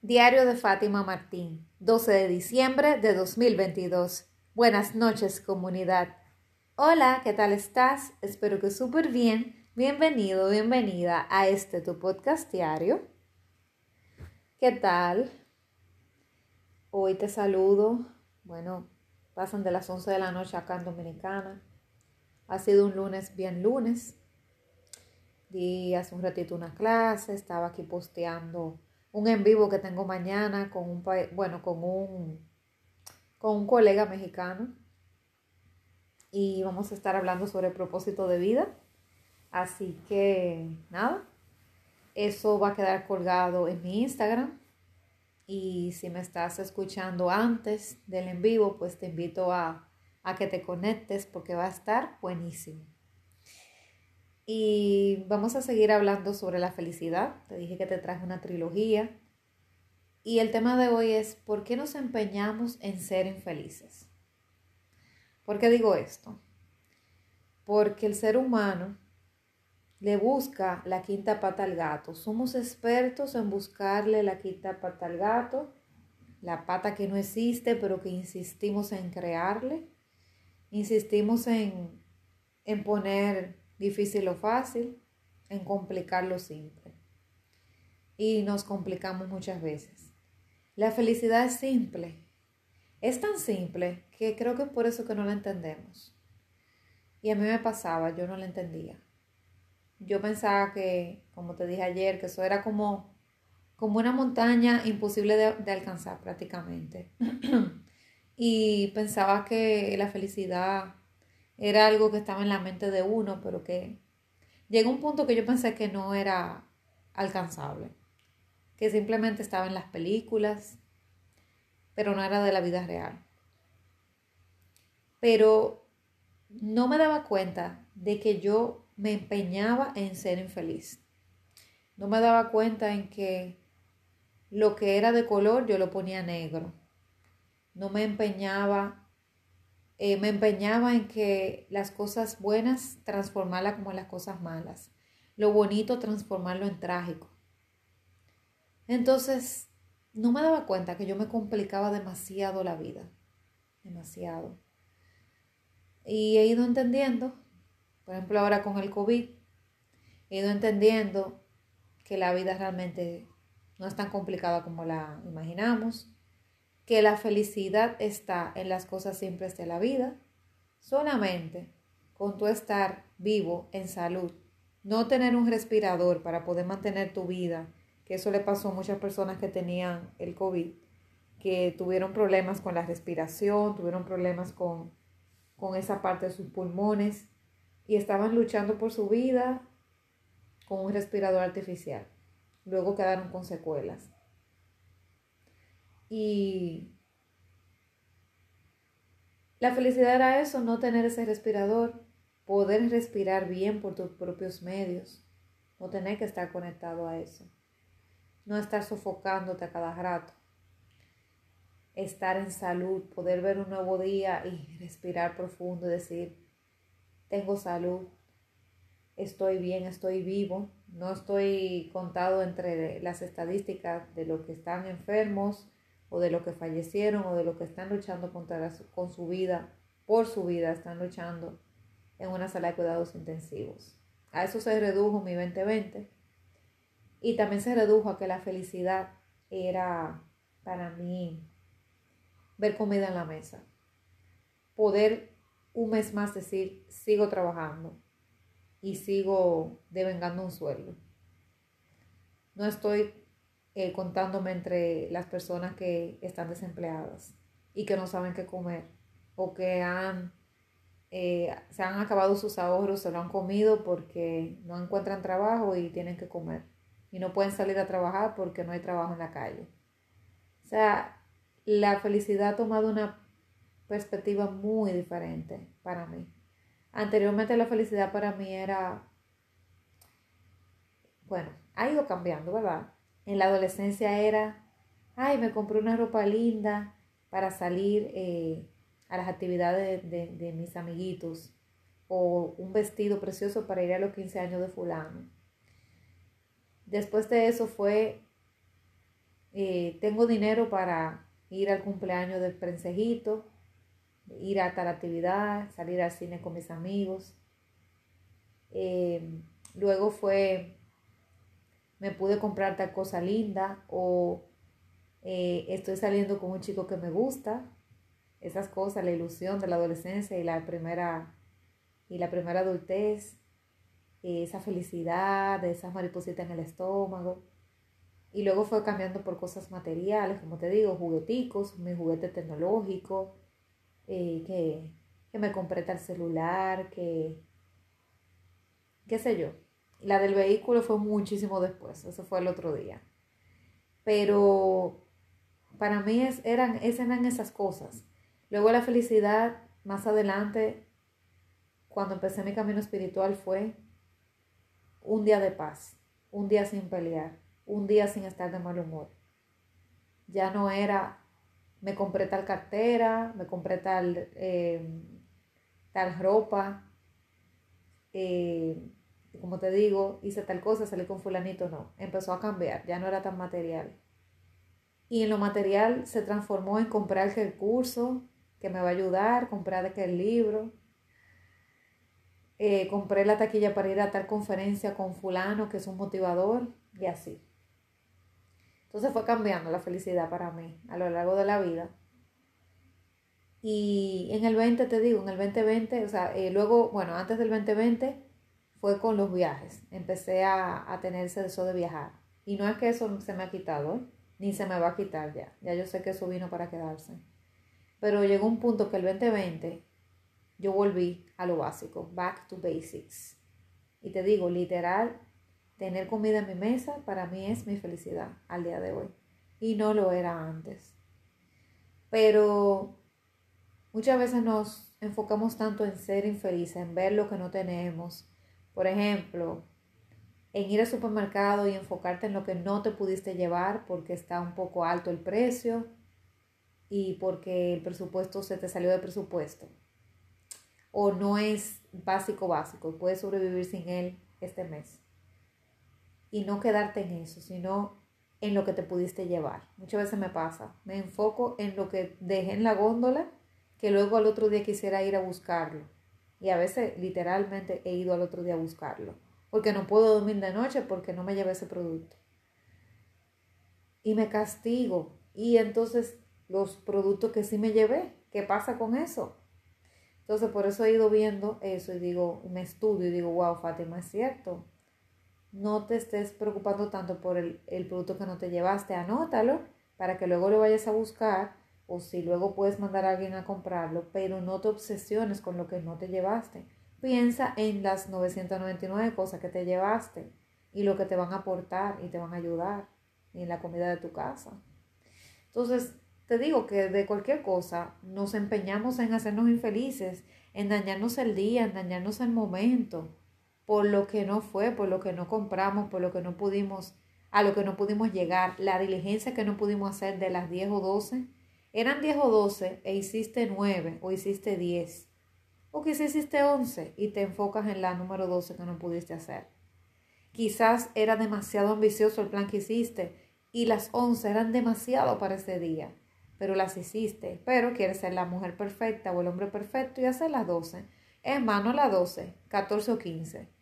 Diario de Fátima Martín, 12 de diciembre de 2022. Buenas noches, comunidad. Hola, ¿qué tal estás? Espero que súper bien. Bienvenido, bienvenida a este tu podcast diario. ¿Qué tal? Hoy te saludo. Bueno, pasan de las 11 de la noche acá en Dominicana. Ha sido un lunes bien lunes. Di hace un ratito una clase, estaba aquí posteando un en vivo que tengo mañana con un, bueno, con un, con un colega mexicano. Y vamos a estar hablando sobre el propósito de vida. Así que nada, eso va a quedar colgado en mi Instagram. Y si me estás escuchando antes del en vivo, pues te invito a, a que te conectes porque va a estar buenísimo. Y vamos a seguir hablando sobre la felicidad. Te dije que te traje una trilogía. Y el tema de hoy es, ¿por qué nos empeñamos en ser infelices? ¿Por qué digo esto? Porque el ser humano le busca la quinta pata al gato. Somos expertos en buscarle la quinta pata al gato, la pata que no existe, pero que insistimos en crearle. Insistimos en, en poner difícil o fácil, en complicar lo simple. Y nos complicamos muchas veces. La felicidad es simple. Es tan simple que creo que es por eso que no la entendemos. Y a mí me pasaba, yo no la entendía. Yo pensaba que, como te dije ayer, que eso era como, como una montaña imposible de alcanzar prácticamente. y pensaba que la felicidad era algo que estaba en la mente de uno, pero que llegó un punto que yo pensé que no era alcanzable, que simplemente estaba en las películas, pero no era de la vida real. Pero no me daba cuenta de que yo me empeñaba en ser infeliz. No me daba cuenta en que lo que era de color yo lo ponía negro. No me empeñaba eh, me empeñaba en que las cosas buenas transformarlas como las cosas malas, lo bonito transformarlo en trágico. Entonces, no me daba cuenta que yo me complicaba demasiado la vida, demasiado. Y he ido entendiendo, por ejemplo ahora con el COVID, he ido entendiendo que la vida realmente no es tan complicada como la imaginamos, que la felicidad está en las cosas simples de la vida, solamente con tu estar vivo en salud, no tener un respirador para poder mantener tu vida, que eso le pasó a muchas personas que tenían el COVID, que tuvieron problemas con la respiración, tuvieron problemas con, con esa parte de sus pulmones y estaban luchando por su vida con un respirador artificial. Luego quedaron con secuelas. Y la felicidad era eso, no tener ese respirador, poder respirar bien por tus propios medios, no tener que estar conectado a eso, no estar sofocándote a cada rato, estar en salud, poder ver un nuevo día y respirar profundo y decir, tengo salud, estoy bien, estoy vivo, no estoy contado entre las estadísticas de los que están enfermos, o de los que fallecieron o de los que están luchando con su vida, por su vida, están luchando en una sala de cuidados intensivos. A eso se redujo mi 2020 y también se redujo a que la felicidad era para mí ver comida en la mesa, poder un mes más decir, sigo trabajando y sigo devengando un sueldo. No estoy eh, contándome entre las personas que están desempleadas y que no saben qué comer o que han, eh, se han acabado sus ahorros, se lo han comido porque no encuentran trabajo y tienen que comer y no pueden salir a trabajar porque no hay trabajo en la calle. O sea, la felicidad ha tomado una perspectiva muy diferente para mí. Anteriormente la felicidad para mí era, bueno, ha ido cambiando, ¿verdad? En la adolescencia era, ay, me compré una ropa linda para salir eh, a las actividades de, mis amiguitos o un vestido precioso para ir a los 15 años de fulano. Después de eso fue eh, tengo dinero para ir al cumpleaños del prensejito, ir a tal actividad, salir al cine con mis amigos. Eh, luego fue, me pude comprar tal cosa linda o eh, estoy saliendo con un chico que me gusta. Esas cosas, la ilusión de la adolescencia y la primera, y la primera adultez, esa felicidad, esas maripositas en el estómago. Y luego fue cambiando por cosas materiales, como te digo, jugueticos, mi juguete tecnológico, eh, que, que, me compré tal celular, que, qué sé yo. La del vehículo fue muchísimo después, eso fue el otro día. Pero para mí es, eran, eran esas cosas. Luego la felicidad, más adelante, cuando empecé mi camino espiritual, fue un día de paz, un día sin pelear, un día sin estar de mal humor. Ya no era, me compré tal cartera, me compré tal, eh, tal ropa, eh, como te digo, hice tal cosa, salí con fulanito, no. Empezó a cambiar, ya no era tan material. Y en lo material se transformó en comprar el curso que me va a ayudar, comprar aquel libro. Eh, compré la taquilla para ir a tal conferencia con fulano que es un motivador y así. Entonces fue cambiando la felicidad para mí a lo largo de la vida. Y en el 20, te digo, en el 2020, o sea, eh, luego, bueno, antes del 2020 fue con los viajes. Empecé a, a tener ese deseo de viajar. Y no es que eso se me ha quitado, ni se me va a quitar ya. Ya yo sé que eso vino para quedarse. Pero llegó un punto que el 2020 yo volví a lo básico, back to basics. Y te digo, literal, Tener comida en mi mesa para mí es mi felicidad al día de hoy. Y no lo era antes. Pero muchas veces nos enfocamos tanto en ser infelices, en ver lo que no tenemos. Por ejemplo, en ir al supermercado y enfocarte en lo que no te pudiste llevar porque está un poco alto el precio y porque el presupuesto se te salió de presupuesto. O no es básico básico, puedes sobrevivir sin él este mes y no quedarte en eso, sino en lo que te pudiste llevar. Muchas veces me pasa, me enfoco en lo que dejé en la góndola, que luego al otro día quisiera ir a buscarlo. Y a veces literalmente he ido al otro día a buscarlo, porque no puedo dormir de noche porque no me llevé ese producto. Y me castigo. Y entonces los productos que sí me llevé, ¿qué pasa con eso? Entonces por eso he ido viendo eso y digo, me estudio y digo, wow, Fátima, es cierto no te estés preocupando tanto por el, producto que no te llevaste, anótalo para que luego lo vayas a buscar o si luego puedes mandar a alguien a comprarlo, pero no te obsesiones con lo que no te llevaste. Piensa en las 999 cosas que te llevaste y lo que te van a aportar y te van a ayudar en la comida de tu casa. Entonces, te digo que de cualquier cosa nos empeñamos en hacernos infelices, en dañarnos el día, en dañarnos el momento por lo que no fue, por lo que no compramos, por lo que no pudimos, a lo que no pudimos llegar, la diligencia que no pudimos hacer de las 10 o 12. Eran 10 o 12 e hiciste 9 o hiciste 10. O quizás hiciste 11 y te enfocas en la número 12 que no pudiste hacer. Quizás era demasiado ambicioso el plan que hiciste y las 11 eran demasiado para ese día, pero las hiciste. Pero quieres ser la mujer perfecta o el hombre perfecto y hacer las 12. Es más, no las 12, 14 o 15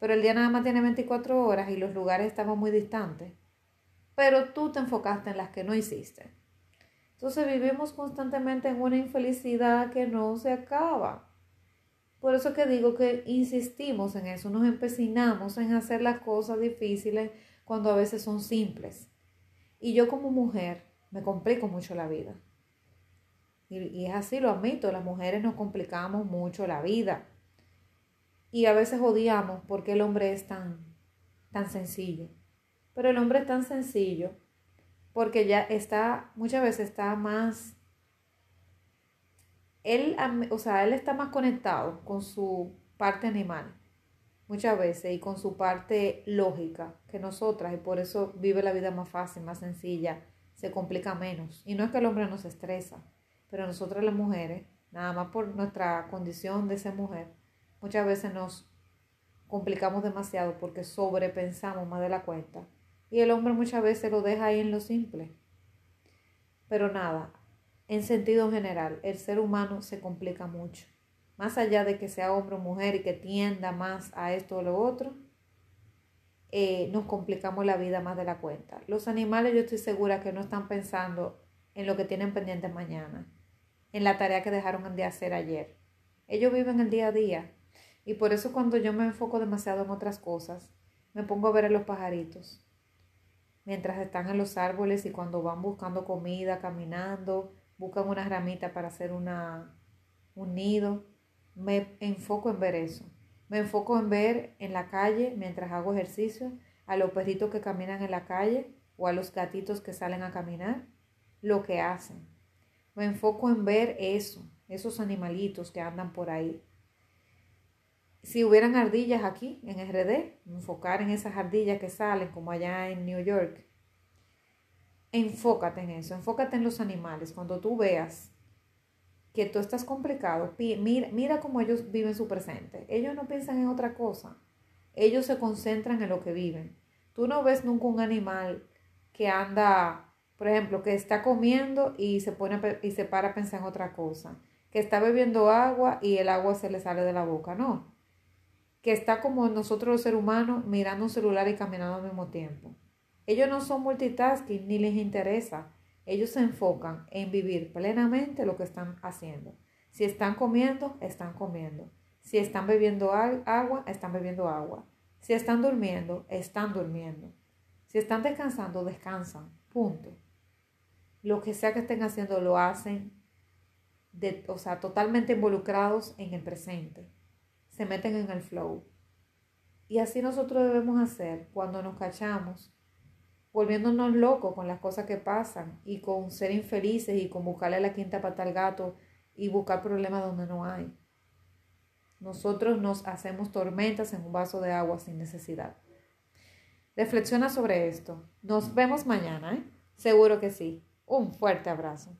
pero el día nada más tiene 24 horas y los lugares estaban muy distantes. Pero tú te enfocaste en las que no hiciste. Entonces vivimos constantemente en una infelicidad que no se acaba. Por eso que digo que insistimos en eso, nos empecinamos en hacer las cosas difíciles cuando a veces son simples. Y yo como mujer me complico mucho la vida. Y, es así, lo admito, las mujeres nos complicamos mucho la vida. Y a veces odiamos porque el hombre es tan, tan sencillo. Pero el hombre es tan sencillo porque ya está, muchas veces está más, él, o sea, él está más conectado con su parte animal, muchas veces, y con su parte lógica que nosotras, y por eso vive la vida más fácil, más sencilla, se complica menos. Y no es que el hombre nos estresa, pero nosotras las mujeres, nada más por nuestra condición de ser mujer, muchas veces nos complicamos demasiado porque sobrepensamos más de la cuenta Y el hombre muchas veces lo deja ahí en lo simple. Pero nada, en sentido general, el ser humano se complica mucho. Más allá de que sea hombre o mujer y que tienda más a esto o lo otro, eh, nos complicamos la vida más de la cuenta. Los animales yo estoy segura que no están pensando en lo que tienen pendiente mañana, en la tarea que dejaron de hacer ayer. Ellos viven el día a día y por eso cuando yo me enfoco demasiado en otras cosas, me pongo a ver a los pajaritos, mientras están en los árboles y cuando van buscando comida, caminando, buscan una ramita para hacer una, un nido. Me enfoco en ver eso. Me enfoco en ver en la calle, mientras hago ejercicio, a los perritos que caminan en la calle o a los gatitos que salen a caminar, lo que hacen. Me enfoco en ver eso, esos animalitos que andan por ahí. Si hubieran ardillas aquí en RD, enfocar en esas ardillas que salen como allá en New York. Enfócate en eso, enfócate en los animales. Cuando tú veas que tú estás complicado, mira, cómo ellos viven su presente. Ellos no piensan en otra cosa. Ellos se concentran en lo que viven. Tú no ves nunca un animal que anda, por ejemplo, que está comiendo y se pone y se para a pensar en otra cosa, que está bebiendo agua y el agua se le sale de la boca, no. Que está como nosotros los seres humanos mirando un celular y caminando al mismo tiempo. Ellos no son multitasking ni les interesa. Ellos se enfocan en vivir plenamente lo que están haciendo. Si están comiendo, están comiendo. Si están bebiendo agua, están bebiendo agua. Si están durmiendo, están durmiendo. Si están descansando, descansan. Punto. Lo que sea que estén haciendo, lo hacen, o sea, totalmente involucrados en el presente. Se meten en el flow. Y así nosotros debemos hacer cuando nos cachamos volviéndonos locos con las cosas que pasan y con ser infelices y con buscarle la quinta pata al gato y buscar problemas donde no hay. Nosotros nos hacemos tormentas en un vaso de agua sin necesidad. Reflexiona sobre esto. Nos vemos mañana, ¿eh? Seguro que sí. Un fuerte abrazo.